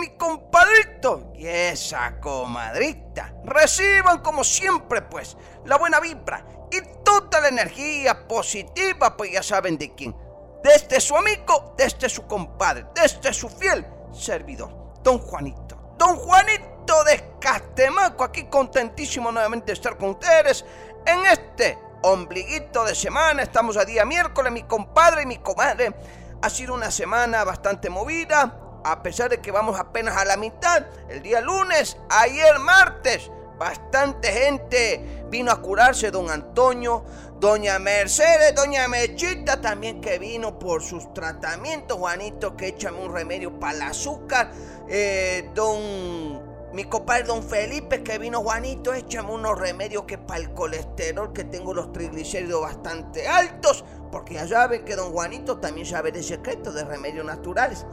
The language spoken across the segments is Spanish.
mi compadrito y esa comadrita. Reciban como siempre pues la buena vibra y toda la energía positiva pues ya saben de quién. Desde su amigo, desde su compadre, desde su fiel servidor, don Juanito. Don Juanito de Catemaco, aquí contentísimo nuevamente de estar con ustedes en este ombliguito de semana. Estamos a día miércoles, mi compadre y mi comadre. Ha sido una semana bastante movida, a pesar de que vamos apenas a la mitad. El día lunes, ayer martes, bastante gente vino a curarse, don Antonio, doña Mercedes, doña Mechita también que vino por sus tratamientos, Juanito que échame un remedio para el azúcar, eh, don mi compadre don Felipe que vino Juanito, échame unos remedios que para el colesterol, que tengo los triglicéridos bastante altos, porque ya saben que don Juanito también sabe de secretos de remedios naturales.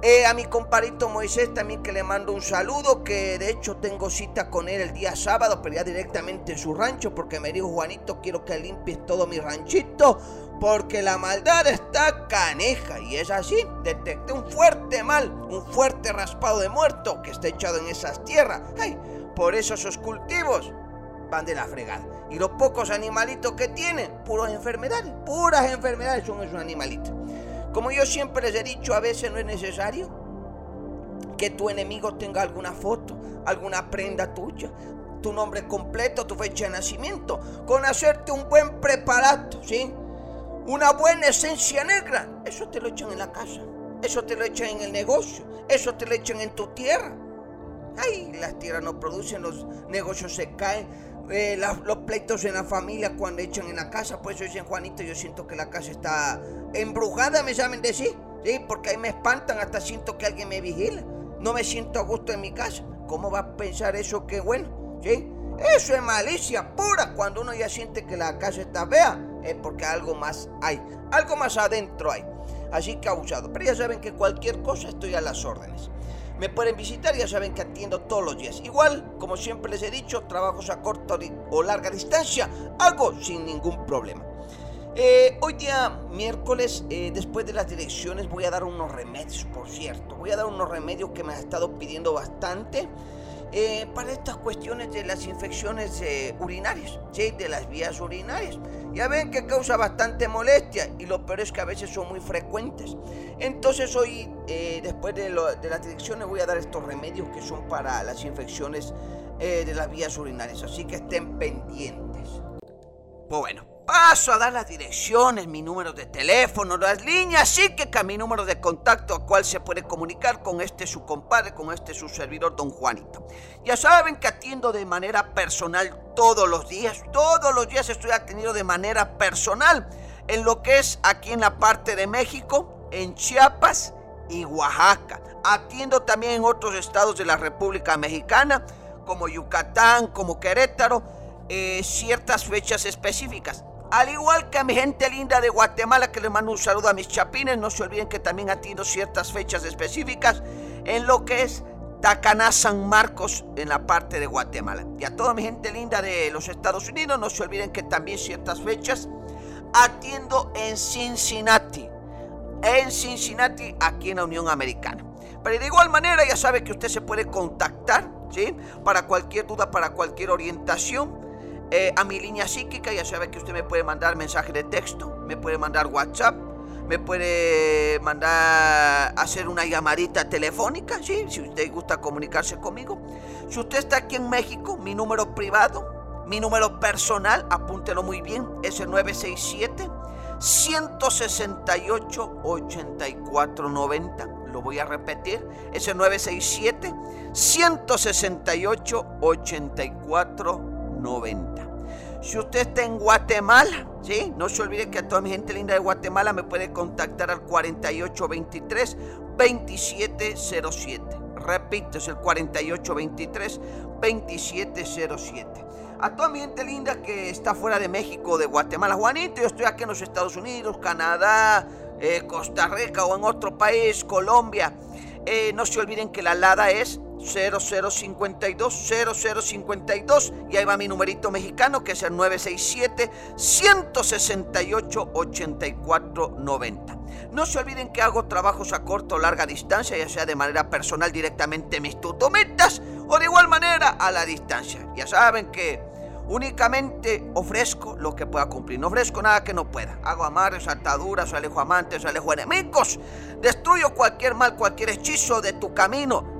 Eh, a mi compadrito Moisés también que le mando un saludo, que de hecho tengo cita con él el día sábado, pero ya directamente en su rancho, porque me dijo Juanito, quiero que limpies todo mi ranchito, porque la maldad está caneja. Y es así, detecté un fuerte mal, un fuerte raspado de muerto que está echado en esas tierras. Ay, por eso esos cultivos van de la fregada. Y los pocos animalitos que tienen, puras enfermedades, puras enfermedades son esos animalitos. Como yo siempre les he dicho, a veces no es necesario que tu enemigo tenga alguna foto, alguna prenda tuya, tu nombre completo, tu fecha de nacimiento, con hacerte un buen preparato, ¿sí? Una buena esencia negra, eso te lo echan en la casa, eso te lo echan en el negocio, eso te lo echan en tu tierra. Ay, las tierras no producen, los negocios se caen, eh, la- los pleitos en la familia cuando echan en la casa. Por eso dicen, Juanito, yo siento que la casa está embrujada, me saben decir. Sí, porque ahí me espantan, hasta siento que alguien me vigila. No me siento a gusto en mi casa. ¿Cómo va a pensar eso que bueno? ¿Sí? Eso es malicia pura. Cuando uno ya siente que la casa está fea, es porque algo más hay. Algo más adentro hay. Así que abusado. Pero ya saben que cualquier cosa estoy a las órdenes. Me pueden visitar, ya saben que atiendo todos los días. Igual, como siempre les he dicho, trabajos a corta o larga distancia, hago sin ningún problema. Eh, hoy día miércoles, eh, después de las direcciones, voy a dar unos remedios, por cierto. Voy a dar unos remedios que me han estado pidiendo bastante eh, para estas cuestiones de las infecciones eh, urinarias, ¿sí? de las vías urinarias. Ya ven que causa bastante molestia y lo peor es que a veces son muy frecuentes. Entonces hoy, eh, después de, lo- de las direcciones, voy a dar estos remedios que son para las infecciones eh, de las vías urinarias. Así que estén pendientes. Pues bueno, paso a dar las direcciones, mi número de teléfono, las líneas, sí que mi número de contacto a cual se puede comunicar con este su compadre, con este su servidor, don Juanito. Ya saben que atiendo de manera personal todos los días, todos los días estoy atendido de manera personal en lo que es aquí en la parte de México, en Chiapas y Oaxaca. Atiendo también en otros estados de la República Mexicana, como Yucatán, como Querétaro, eh, ciertas fechas específicas. Al igual que a mi gente linda de Guatemala, que les mando un saludo a mis chapines, no se olviden que también atiendo ciertas fechas específicas en lo que es Tacaná, San Marcos, en la parte de Guatemala. Y a toda mi gente linda de los Estados Unidos, no se olviden que también ciertas fechas atiendo en Cincinnati. En Cincinnati, aquí en la Unión Americana. Pero de igual manera, ya sabe que usted se puede contactar, ¿sí? Para cualquier duda, para cualquier orientación. Eh, a mi línea psíquica, ya sabe que usted me puede mandar mensaje de texto, me puede mandar WhatsApp, me puede mandar hacer una llamadita telefónica, ¿sí? Si usted gusta comunicarse conmigo. Si usted está aquí en México, mi número privado, mi número personal, apúntelo muy bien, es el 967 168 8490. Lo voy a repetir, es el 967 168 8490. Si usted está en Guatemala, ¿sí? No se olvide que a toda mi gente linda de Guatemala me puede contactar al 4823-2707. Repito, es el 4823-2707. A toda mi gente linda que está fuera de México, de Guatemala, Juanito, yo estoy aquí en los Estados Unidos, Canadá, eh, Costa Rica o en otro país, Colombia. Eh, no se olviden que la LADA es 0052 0052 y ahí va mi numerito mexicano que es el 967 168 8490. No se olviden que hago trabajos a corto o larga distancia, ya sea de manera personal directamente en mis tutometas o de igual manera a la distancia. Ya saben que Únicamente ofrezco lo que pueda cumplir. No ofrezco nada que no pueda. Hago amarres, ataduras, alejo amantes, alejo enemigos. Destruyo cualquier mal, cualquier hechizo de tu camino.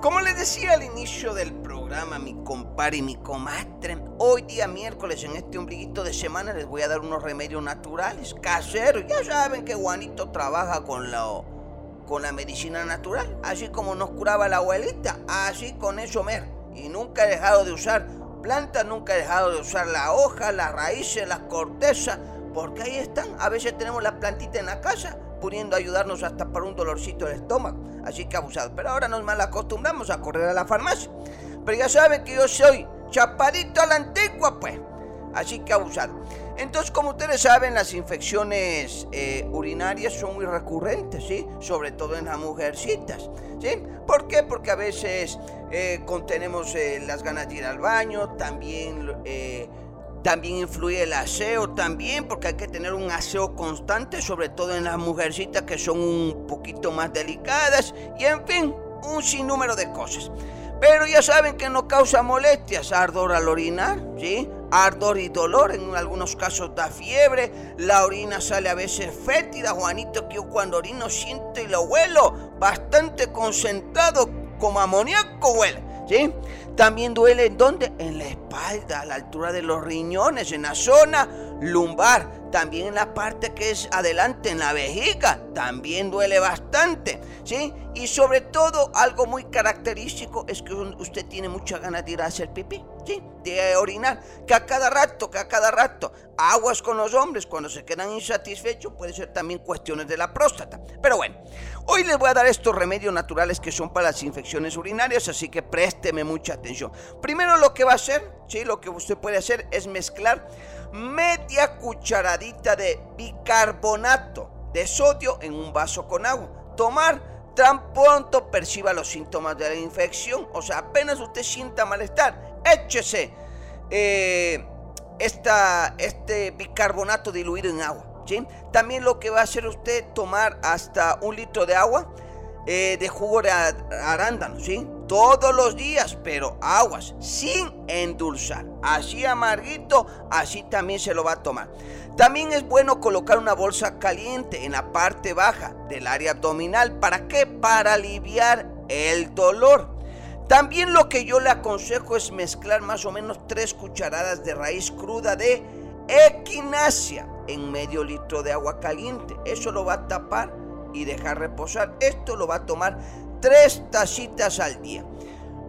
Como les decía al inicio del programa, mi compadre y mi comadre, hoy día miércoles en este ombliguito de semana les voy a dar unos remedios naturales, caseros. Ya saben que Juanito trabaja con la, con la medicina natural, así como nos curaba la abuelita, así con eso mer. Y nunca he dejado de usar plantas, nunca he dejado de usar la hoja, las raíces, las cortezas, porque ahí están. A veces tenemos las plantitas en la casa pudiendo ayudarnos hasta para un dolorcito del estómago. Así que abusado. Pero ahora nos mal acostumbramos a correr a la farmacia. Pero ya saben que yo soy chapadito a la antigua, pues. Así que abusado. Entonces, como ustedes saben, las infecciones eh, urinarias son muy recurrentes, ¿sí? Sobre todo en las mujercitas, ¿sí? ¿Por qué? Porque a veces eh, contenemos eh, las ganas de ir al baño, también también influye el aseo, también porque hay que tener un aseo constante, sobre todo en las mujercitas que son un poquito más delicadas y en fin, un sinnúmero de cosas. Pero ya saben que no causa molestias, ardor al orinar, ¿sí? Ardor y dolor, en algunos casos da fiebre, la orina sale a veces fétida, Juanito, que cuando orino siento y lo huelo, bastante concentrado, como amoníaco huele, ¿sí? También duele en dónde? En la espalda, a la altura de los riñones, en la zona lumbar. También en la parte que es adelante, en la vejiga, también duele bastante, ¿sí? Y sobre todo, algo muy característico es que usted tiene mucha ganas de ir a hacer pipí, ¿sí? De orinar, que a cada rato, que a cada rato, aguas con los hombres, cuando se quedan insatisfechos, puede ser también cuestiones de la próstata. Pero bueno, hoy les voy a dar estos remedios naturales que son para las infecciones urinarias, así que présteme mucha atención. Primero lo que va a hacer, ¿sí? Lo que usted puede hacer es mezclar media cucharadita de bicarbonato de sodio en un vaso con agua. Tomar tan pronto perciba los síntomas de la infección, o sea, apenas usted sienta malestar, échese eh, esta, este bicarbonato diluido en agua. También lo que va a hacer usted tomar hasta un litro de agua eh, de jugo de arándano, ¿sí? Todos los días, pero aguas, sin endulzar. Así amarguito, así también se lo va a tomar. También es bueno colocar una bolsa caliente en la parte baja del área abdominal. ¿Para qué? Para aliviar el dolor. También lo que yo le aconsejo es mezclar más o menos tres cucharadas de raíz cruda de equinacia en medio litro de agua caliente. Eso lo va a tapar y dejar reposar. Esto lo va a tomar tres tacitas al día.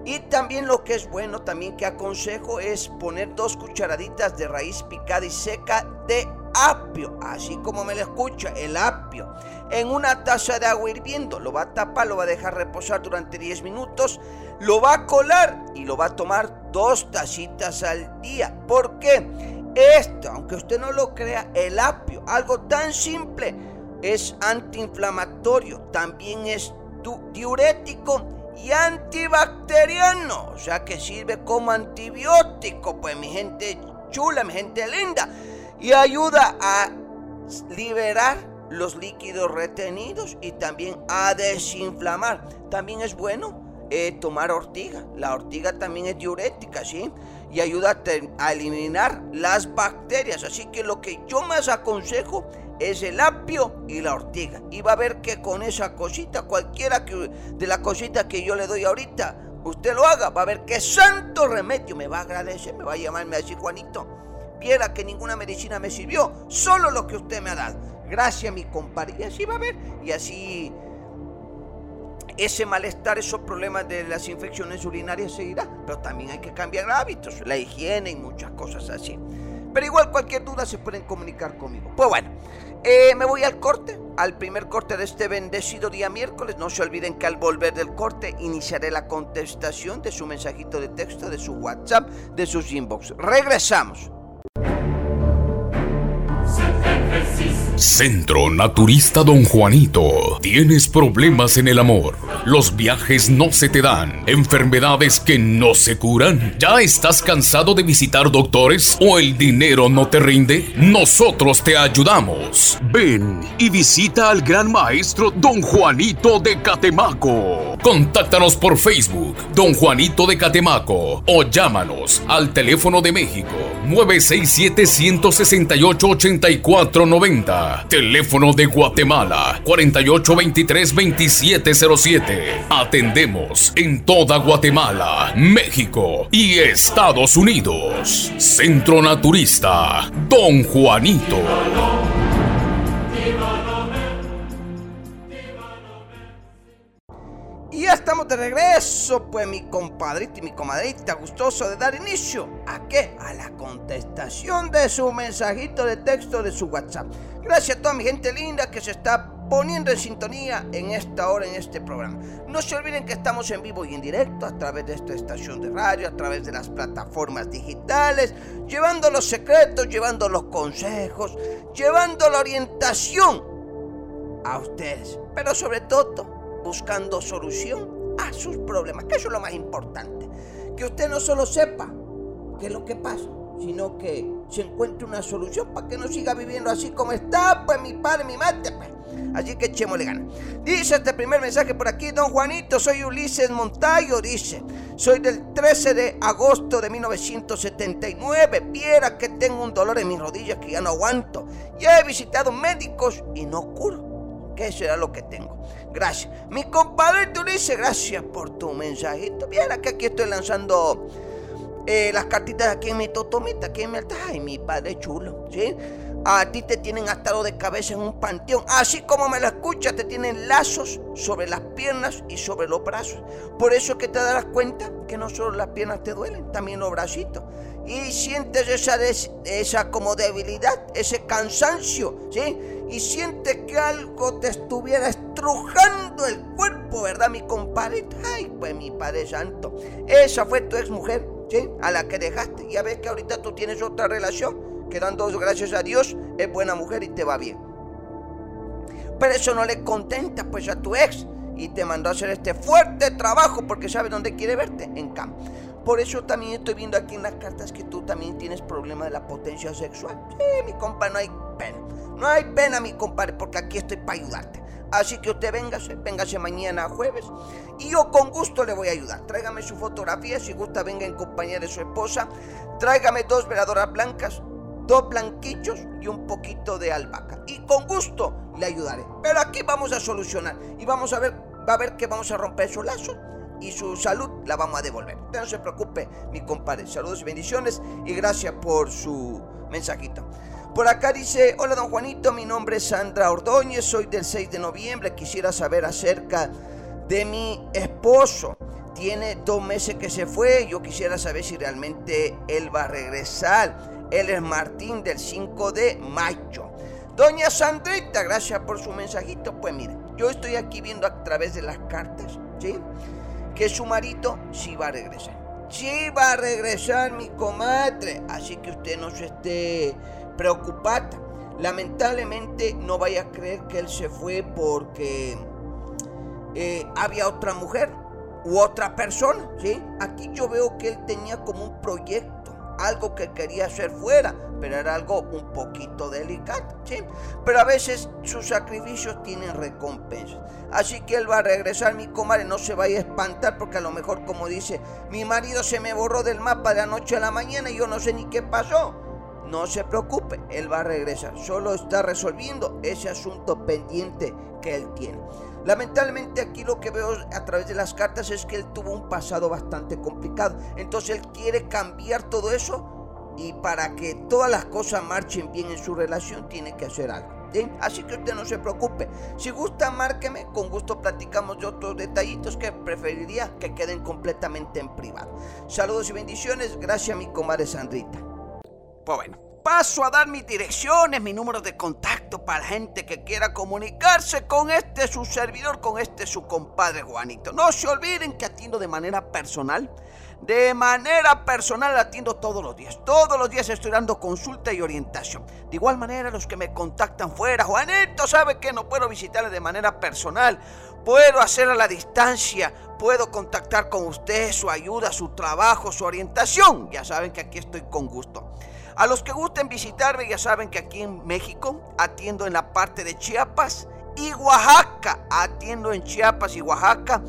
Y también lo que es bueno, también que aconsejo es poner dos cucharaditas de raíz picada y seca de apio, así como me lo escucha, el apio, en una taza de agua hirviendo. Lo va a tapar, lo va a dejar reposar durante 10 minutos, lo va a colar y lo va a tomar dos tacitas al día. ¿Por qué? Esto, aunque usted no lo crea, el apio, algo tan simple, es antiinflamatorio, también es diurético y antibacteriano, o sea que sirve como antibiótico, pues mi gente chula, mi gente linda, y ayuda a liberar los líquidos retenidos y también a desinflamar. También es bueno eh, tomar ortiga, la ortiga también es diurética, ¿sí? Y ayuda a, a eliminar las bacterias, así que lo que yo más aconsejo es el apio y la ortiga. Y va a ver que con esa cosita, cualquiera que, de la cosita que yo le doy ahorita, usted lo haga, va a ver que santo remedio me va a agradecer, me va a llamarme así Juanito. Viera que ninguna medicina me sirvió, solo lo que usted me ha dado. Gracias, mi compadre. Y así va a ver. Y así ese malestar, esos problemas de las infecciones urinarias seguirá. Pero también hay que cambiar hábitos, la higiene y muchas cosas así. Pero igual cualquier duda se pueden comunicar conmigo. Pues bueno, eh, me voy al corte, al primer corte de este bendecido día miércoles. No se olviden que al volver del corte iniciaré la contestación de su mensajito de texto, de su WhatsApp, de sus inbox. Regresamos. Centro Naturista Don Juanito. ¿Tienes problemas en el amor? Los viajes no se te dan. Enfermedades que no se curan. ¿Ya estás cansado de visitar doctores o el dinero no te rinde? Nosotros te ayudamos. Ven y visita al gran maestro Don Juanito de Catemaco. Contáctanos por Facebook, Don Juanito de Catemaco, o llámanos al teléfono de México 967 168 8490 Teléfono de Guatemala 4823-2707. Atendemos en toda Guatemala, México y Estados Unidos. Centro Naturista Don Juanito. De regreso, pues mi compadrito y mi comadrita, gustoso de dar inicio a qué? A la contestación de su mensajito de texto de su WhatsApp. Gracias a toda mi gente linda que se está poniendo en sintonía en esta hora, en este programa. No se olviden que estamos en vivo y en directo a través de esta estación de radio, a través de las plataformas digitales, llevando los secretos, llevando los consejos, llevando la orientación a ustedes, pero sobre todo buscando solución a sus problemas, que eso es lo más importante. Que usted no solo sepa qué es lo que pasa, sino que se encuentre una solución para que no siga viviendo así como está, pues mi padre, mi madre, pues. Así que echémosle ganas. Dice este primer mensaje por aquí, don Juanito, soy Ulises Montayo, dice, soy del 13 de agosto de 1979, viera que tengo un dolor en mis rodillas que ya no aguanto. Ya he visitado médicos y no curo. ¿Qué será lo que tengo? Gracias. Mi compadre Ulises, gracias por tu mensajito. Viera que aquí estoy lanzando eh, las cartitas aquí en mi totomita, aquí en mi altar. Ay, mi padre chulo, ¿sí? A ti te tienen atado de cabeza en un panteón. Así como me lo escuchas, te tienen lazos sobre las piernas y sobre los brazos. Por eso que te darás cuenta que no solo las piernas te duelen, también los bracitos. Y sientes esa, esa como debilidad, ese cansancio, ¿sí? Y sientes que algo te estuviera estrujando el cuerpo, ¿verdad, mi compadre? Ay, pues mi Padre Santo. Esa fue tu ex mujer a la que dejaste. Ya ves que ahorita tú tienes otra relación, que dando gracias a Dios es buena mujer y te va bien. Pero eso no le contenta pues a tu ex y te mandó a hacer este fuerte trabajo porque sabe dónde quiere verte, en campo. Por eso también estoy viendo aquí en las cartas que tú también tienes problema de la potencia sexual. Sí, mi compa, no hay pena. No hay pena, mi compadre, porque aquí estoy para ayudarte. Así que usted véngase, véngase mañana jueves y yo con gusto le voy a ayudar. Tráigame su fotografía, si gusta venga en compañía de su esposa. Tráigame dos veladoras blancas, dos blanquichos y un poquito de albahaca. Y con gusto le ayudaré. Pero aquí vamos a solucionar y vamos a ver, va a ver que vamos a romper esos lazos y su salud la vamos a devolver. no se preocupe, mi compadre. Saludos y bendiciones y gracias por su mensajito. Por acá dice, hola don Juanito, mi nombre es Sandra Ordóñez, soy del 6 de noviembre, quisiera saber acerca de mi esposo. tiene dos meses que se fue. Yo quisiera saber si realmente él va a regresar. Él es Martín del 5 de mayo. Doña Sandrita, gracias por su mensajito. Pues mire, yo estoy aquí viendo a través de las cartas, ¿sí? Que su marido sí va a regresar. Sí va a regresar mi comadre. Así que usted no se esté preocupada. Lamentablemente no vaya a creer que él se fue porque eh, había otra mujer u otra persona, ¿sí? Aquí yo veo que él tenía como un proyecto, algo que quería hacer fuera, pero era algo un poquito delicado, ¿sí? Pero a veces sus sacrificios tienen recompensas. Así que él va a regresar, mi comadre, no se vaya a espantar porque a lo mejor como dice, mi marido se me borró del mapa de la noche a la mañana y yo no sé ni qué pasó. No se preocupe, él va a regresar. Solo está resolviendo ese asunto pendiente que él tiene. Lamentablemente aquí lo que veo a través de las cartas es que él tuvo un pasado bastante complicado. Entonces él quiere cambiar todo eso y para que todas las cosas marchen bien en su relación tiene que hacer algo. Así que usted no se preocupe. Si gusta, márqueme. Con gusto platicamos de otros detallitos que preferiría que queden completamente en privado. Saludos y bendiciones. Gracias mi comadre Sandrita. Pues bueno, paso a dar mis direcciones, mi número de contacto para gente que quiera comunicarse con este su servidor, con este su compadre Juanito. No se olviden que atiendo de manera personal. De manera personal atiendo todos los días. Todos los días estoy dando consulta y orientación. De igual manera, los que me contactan fuera, Juanito sabe que no puedo visitarle de manera personal. Puedo hacer a la distancia. Puedo contactar con usted, su ayuda, su trabajo, su orientación. Ya saben que aquí estoy con gusto. A los que gusten visitarme, ya saben que aquí en México atiendo en la parte de Chiapas y Oaxaca. Atiendo en Chiapas y Oaxaca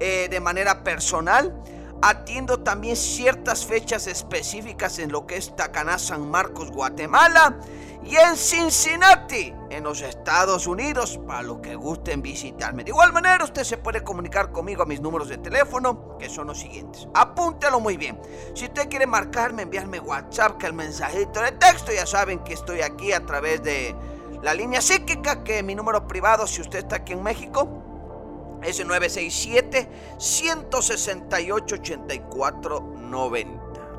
eh, de manera personal. Atiendo también ciertas fechas específicas en lo que es Tacaná, San Marcos, Guatemala y en Cincinnati, en los Estados Unidos, para los que gusten visitarme. De igual manera, usted se puede comunicar conmigo a mis números de teléfono, que son los siguientes. Apúntelo muy bien. Si usted quiere marcarme, enviarme WhatsApp, que el mensajito de texto, ya saben que estoy aquí a través de la línea psíquica, que es mi número privado, si usted está aquí en México, es 967-168-8490.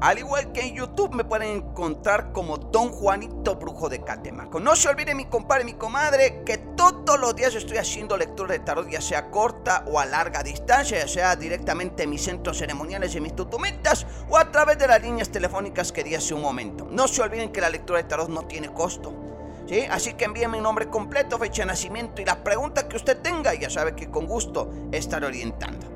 Al igual que en YouTube me pueden encontrar como Don Juanito Brujo de Catemaco. No se olvide mi compadre mi comadre que todos los días estoy haciendo lectura de tarot, ya sea corta o a larga distancia, ya sea directamente en mis centros ceremoniales y mis tutumentas o a través de las líneas telefónicas que di hace un momento. No se olviden que la lectura de tarot no tiene costo. ¿Sí? Así que envíeme mi nombre completo, fecha de nacimiento y las preguntas que usted tenga. Ya sabe que con gusto estaré orientando.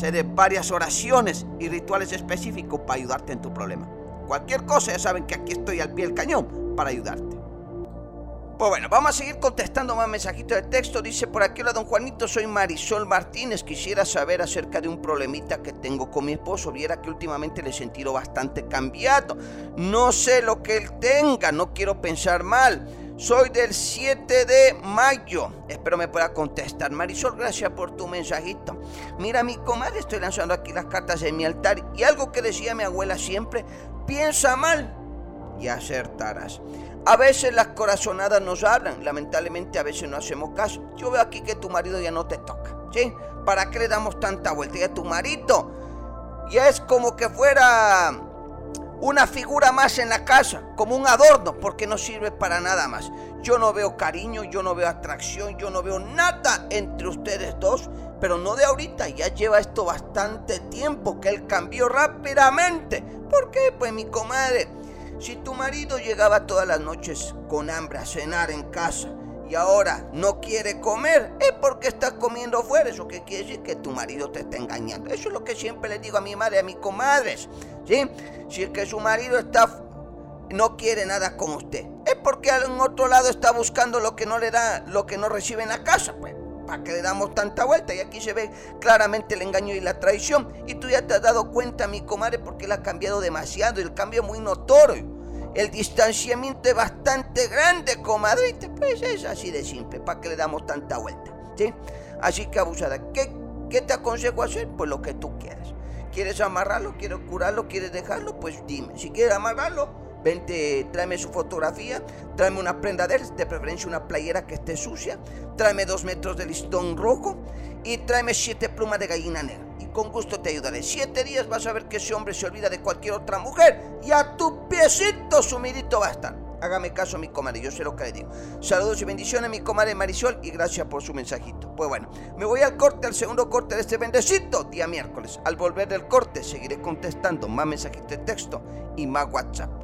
de varias oraciones y rituales específicos para ayudarte en tu problema. Cualquier cosa, ya saben que aquí estoy al pie del cañón para ayudarte. Pues bueno, vamos a seguir contestando más mensajitos de texto. Dice por aquí, hola don Juanito, soy Marisol Martínez. Quisiera saber acerca de un problemita que tengo con mi esposo. Viera que últimamente le he sentido bastante cambiado. No sé lo que él tenga, no quiero pensar mal. Soy del 7 de mayo. Espero me pueda contestar. Marisol, gracias por tu mensajito. Mira, mi comadre, estoy lanzando aquí las cartas en mi altar. Y algo que decía mi abuela siempre, piensa mal y acertarás. A veces las corazonadas nos hablan, lamentablemente a veces no hacemos caso. Yo veo aquí que tu marido ya no te toca. ¿sí? ¿Para qué le damos tanta vuelta? A tu marido ya es como que fuera una figura más en la casa, como un adorno, porque no sirve para nada más. Yo no veo cariño, yo no veo atracción, yo no veo nada entre ustedes dos, pero no de ahorita, ya lleva esto bastante tiempo que él cambió rápidamente. ¿Por qué? Pues mi comadre, si tu marido llegaba todas las noches con hambre a cenar en casa, ahora no quiere comer, es porque está comiendo fuera. Eso que quiere decir que tu marido te está engañando. Eso es lo que siempre le digo a mi madre, a mis comadres. ¿sí? Si es que su marido está no quiere nada con usted, es porque en otro lado está buscando lo que no le da, lo que no recibe en la casa, pues. ¿Para que le damos tanta vuelta? Y aquí se ve claramente el engaño y la traición. Y tú ya te has dado cuenta, mi comadre, porque él ha cambiado demasiado. El cambio es muy notorio. El distanciamiento es bastante grande, comadrita. Pues es así de simple. ¿Para que le damos tanta vuelta? ¿Sí? Así que abusada. ¿Qué, ¿Qué te aconsejo hacer? Pues lo que tú quieras. ¿Quieres amarrarlo? ¿Quieres curarlo? ¿Quieres dejarlo? Pues dime. Si quieres amarrarlo, Vente, tráeme su fotografía, tráeme una prenda de él, de preferencia una playera que esté sucia, tráeme dos metros de listón rojo y tráeme siete plumas de gallina negra. Con gusto te ayudaré. Siete días vas a ver que ese hombre se olvida de cualquier otra mujer y a tu piecito sumidito va a estar. Hágame caso, mi comadre, yo sé lo que le digo. Saludos y bendiciones, mi comadre Marisol, y gracias por su mensajito. Pues bueno, me voy al corte, al segundo corte de este bendecito, día miércoles. Al volver del corte, seguiré contestando más mensajitos de texto y más WhatsApp.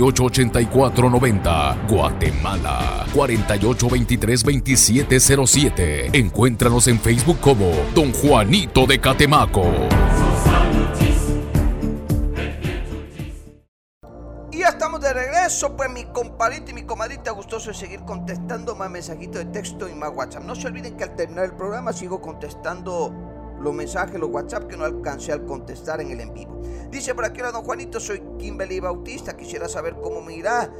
888490 Guatemala 48232707. Encuéntranos en Facebook como Don Juanito de Catemaco. Y ya estamos de regreso, pues mi compadrito y mi comadita gustoso de seguir contestando más mensajitos de texto y más WhatsApp. No se olviden que al terminar el programa sigo contestando los mensajes, los WhatsApp que no alcancé a contestar en el en vivo. Dice por aquí, hola don Juanito, soy Kimberly Bautista, quisiera saber cómo me irá.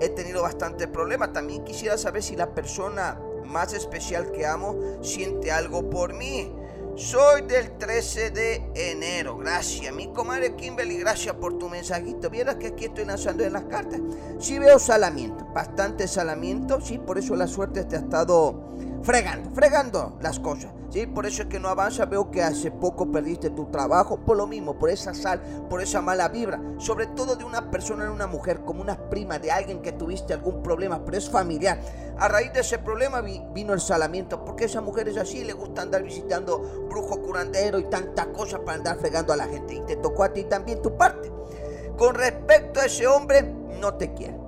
He tenido bastantes problemas. También quisiera saber si la persona más especial que amo siente algo por mí. Soy del 13 de enero. Gracias, mi comadre Kimberly. Gracias por tu mensajito. Vieras que aquí estoy lanzando en las cartas. Sí veo salamiento, bastante salamiento. Sí, por eso la suerte te ha estado fregando, fregando las cosas. ¿sí? Por eso es que no avanza. Veo que hace poco perdiste tu trabajo. Por lo mismo, por esa sal, por esa mala vibra. Sobre todo de una persona, una mujer, como una prima de alguien que tuviste algún problema, pero es familiar. A raíz de ese problema vino el salamiento. Porque esa mujer es así, le gusta andar visitando brujo curandero y tantas cosas para andar fregando a la gente. Y te tocó a ti también tu parte. Con respecto a ese hombre, no te quiere.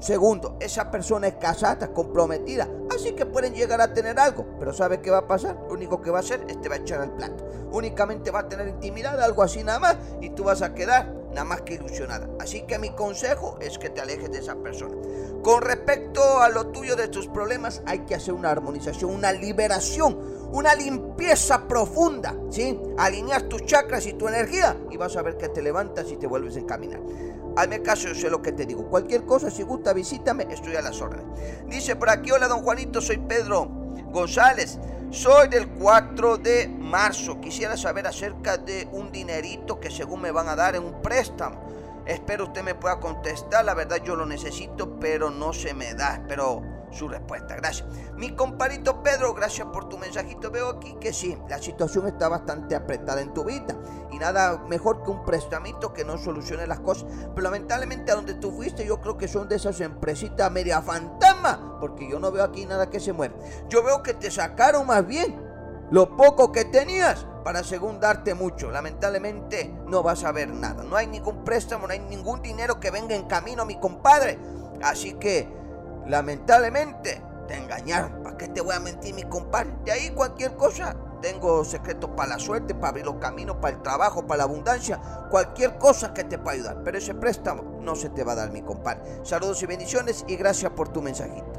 Segundo, esa persona es casada, comprometida, así que pueden llegar a tener algo, pero ¿sabe qué va a pasar? Lo único que va a hacer es te va a echar al plato. Únicamente va a tener intimidad, algo así nada más, y tú vas a quedar nada más que ilusionada. Así que mi consejo es que te alejes de esa persona. Con respecto a lo tuyo de tus problemas, hay que hacer una armonización, una liberación, una limpieza profunda, ¿sí? Alinear tus chakras y tu energía y vas a ver que te levantas y te vuelves a encaminar. Hazme caso, yo sé lo que te digo. Cualquier cosa, si gusta, visítame, estoy a las órdenes. Dice por aquí, hola don Juanito, soy Pedro González. Soy del 4 de marzo. Quisiera saber acerca de un dinerito que según me van a dar en un préstamo. Espero usted me pueda contestar. La verdad yo lo necesito, pero no se me da. Pero su respuesta. Gracias. Mi compadito Pedro, gracias por tu mensajito. Veo aquí que sí, la situación está bastante apretada en tu vida. Y nada mejor que un prestamito que no solucione las cosas. Pero lamentablemente a donde tú fuiste yo creo que son de esas empresitas media fantasma. Porque yo no veo aquí nada que se mueva. Yo veo que te sacaron más bien lo poco que tenías para según darte mucho. Lamentablemente no vas a ver nada. No hay ningún préstamo, no hay ningún dinero que venga en camino, mi compadre. Así que Lamentablemente, te engañaron. ¿Para qué te voy a mentir, mi compadre? De ahí cualquier cosa. Tengo secretos para la suerte, para abrir los caminos, para el trabajo, para la abundancia. Cualquier cosa que te pueda ayudar. Pero ese préstamo no se te va a dar, mi compadre. Saludos y bendiciones y gracias por tu mensajito.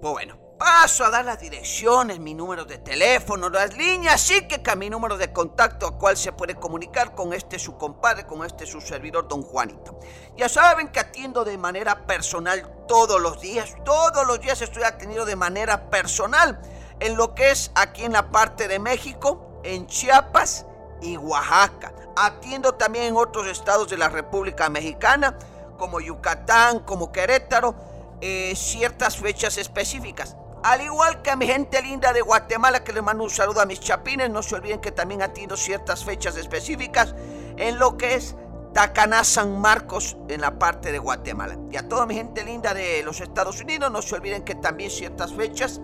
Pues bueno, paso a dar las direcciones, mi número de teléfono, las líneas, sí que mi número de contacto a cual se puede comunicar con este su compadre, con este su servidor, don Juanito. Ya saben que atiendo de manera personal todos los días, todos los días estoy atendiendo de manera personal en lo que es aquí en la parte de México, en Chiapas y Oaxaca. Atiendo también en otros estados de la República Mexicana, como Yucatán, como Querétaro, eh, ciertas fechas específicas. Al igual que a mi gente linda de Guatemala, que le mando un saludo a mis chapines, no se olviden que también atiendo ciertas fechas específicas en lo que es Tacaná San Marcos en la parte de Guatemala. Y a toda mi gente linda de los Estados Unidos, no se olviden que también ciertas fechas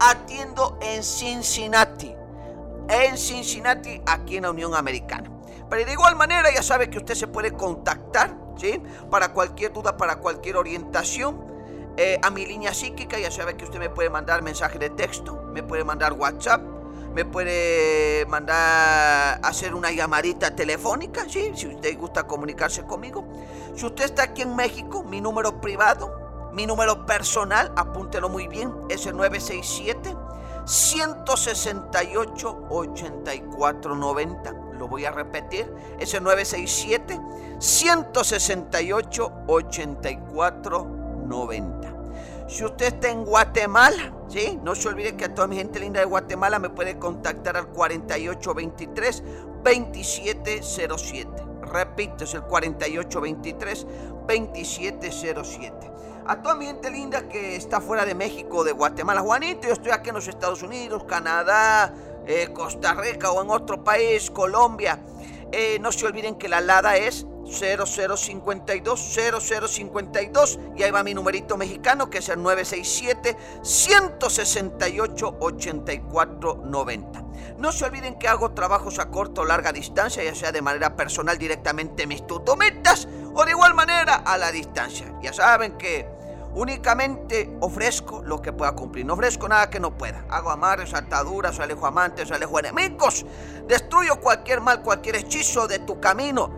atiendo en Cincinnati. En Cincinnati, aquí en la Unión Americana. Pero de igual manera ya sabe que usted se puede contactar, ¿sí? Para cualquier duda, para cualquier orientación. Eh, a mi línea psíquica, ya sabe que usted me puede mandar mensaje de texto, me puede mandar WhatsApp, me puede mandar hacer una llamadita telefónica, ¿sí? Si usted gusta comunicarse conmigo. Si usted está aquí en México, mi número privado, mi número personal, apúntelo muy bien, es el 967 168 8490 lo voy a repetir, es el 967 168 8490. Si usted está en Guatemala, ¿sí? No se olvide que a toda mi gente linda de Guatemala me puede contactar al 4823 2707. Repito, es el 4823 2707 a toda mi gente linda que está fuera de México, de Guatemala. Juanito, yo estoy aquí en los Estados Unidos, Canadá, eh, Costa Rica o en otro país, Colombia. Eh, no se olviden que la LADA es 0052 0052 y ahí va mi numerito mexicano que es el 967 168 8490. No se olviden que hago trabajos a corta o larga distancia, ya sea de manera personal directamente en mis tutometas o de igual manera a la distancia. Ya saben que Únicamente ofrezco lo que pueda cumplir. No ofrezco nada que no pueda. Hago amarres, ataduras, alejo amantes, alejo enemigos. Destruyo cualquier mal, cualquier hechizo de tu camino.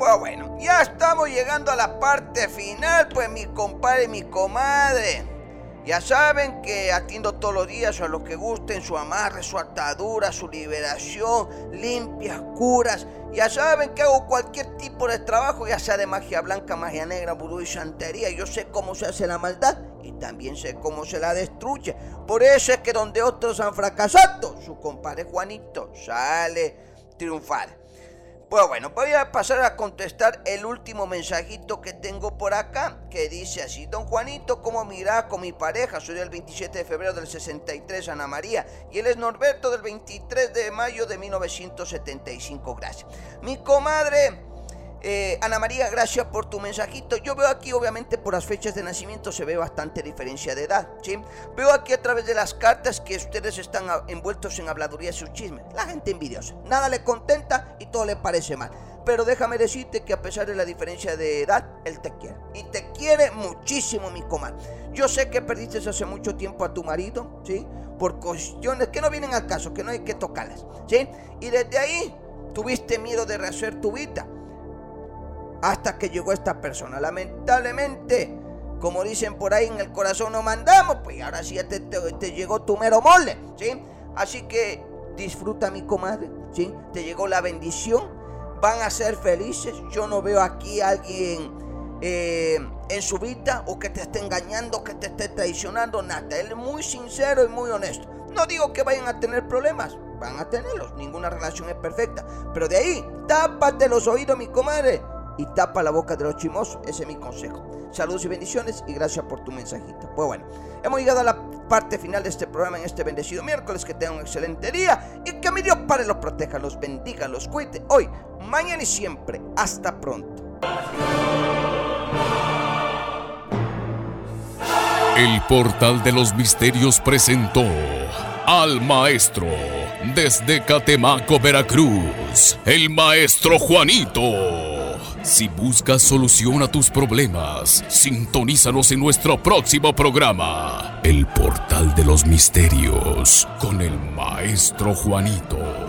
Pues bueno, ya estamos llegando a la parte final, pues mi compadre y mi comadre. Ya saben que atiendo todos los días a los que gusten su amarre, su atadura, su liberación, limpias, curas. Ya saben que hago cualquier tipo de trabajo, ya sea de magia blanca, magia negra, vudú y santería. Yo sé cómo se hace la maldad y también sé cómo se la destruye. Por eso es que donde otros han fracasado, su compadre Juanito sale triunfar. Pues bueno, voy a pasar a contestar el último mensajito que tengo por acá, que dice así, don Juanito, ¿cómo mira con mi pareja? Soy del 27 de febrero del 63, Ana María, y él es Norberto del 23 de mayo de 1975, gracias. Mi comadre eh, Ana María, gracias por tu mensajito. Yo veo aquí, obviamente, por las fechas de nacimiento se ve bastante diferencia de edad. ¿sí? Veo aquí a través de las cartas que ustedes están envueltos en habladuría y chismes. La gente envidiosa. Nada le contenta y todo le parece mal. Pero déjame decirte que a pesar de la diferencia de edad, él te quiere. Y te quiere muchísimo, mi comadre. Yo sé que perdiste hace mucho tiempo a tu marido, ¿sí? Por cuestiones que no vienen al caso, que no hay que tocarlas, ¿sí? Y desde ahí tuviste miedo de rehacer tu vida hasta que llegó esta persona. Lamentablemente, como dicen por ahí, en el corazón no mandamos, pues ahora sí te, te, llegó tu mero mole, ¿sí? Así que disfruta mi comadre, ¿sí? Te llegó la bendición, van a ser felices. Yo no veo aquí a alguien eh, en su vida o que te esté engañando, que te esté traicionando, nada. Él es muy sincero y muy honesto. No digo que vayan a tener problemas, van a tenerlos, ninguna relación es perfecta. Pero de ahí, tápate los oídos, mi comadre y tapa la boca de los chimosos. Ese es mi consejo. Saludos y bendiciones y gracias por tu mensajito. Pues bueno, hemos llegado a la parte final de este programa en este bendecido miércoles. Que tengan un excelente día y que mi Dios Padre los proteja, los bendiga, los cuide hoy, mañana y siempre. Hasta pronto. El portal de los misterios presentó al maestro desde Catemaco, Veracruz, el maestro Juanito. Si buscas solución a tus problemas, sintonízanos en nuestro próximo programa, El portal de los misterios, con el maestro Juanito.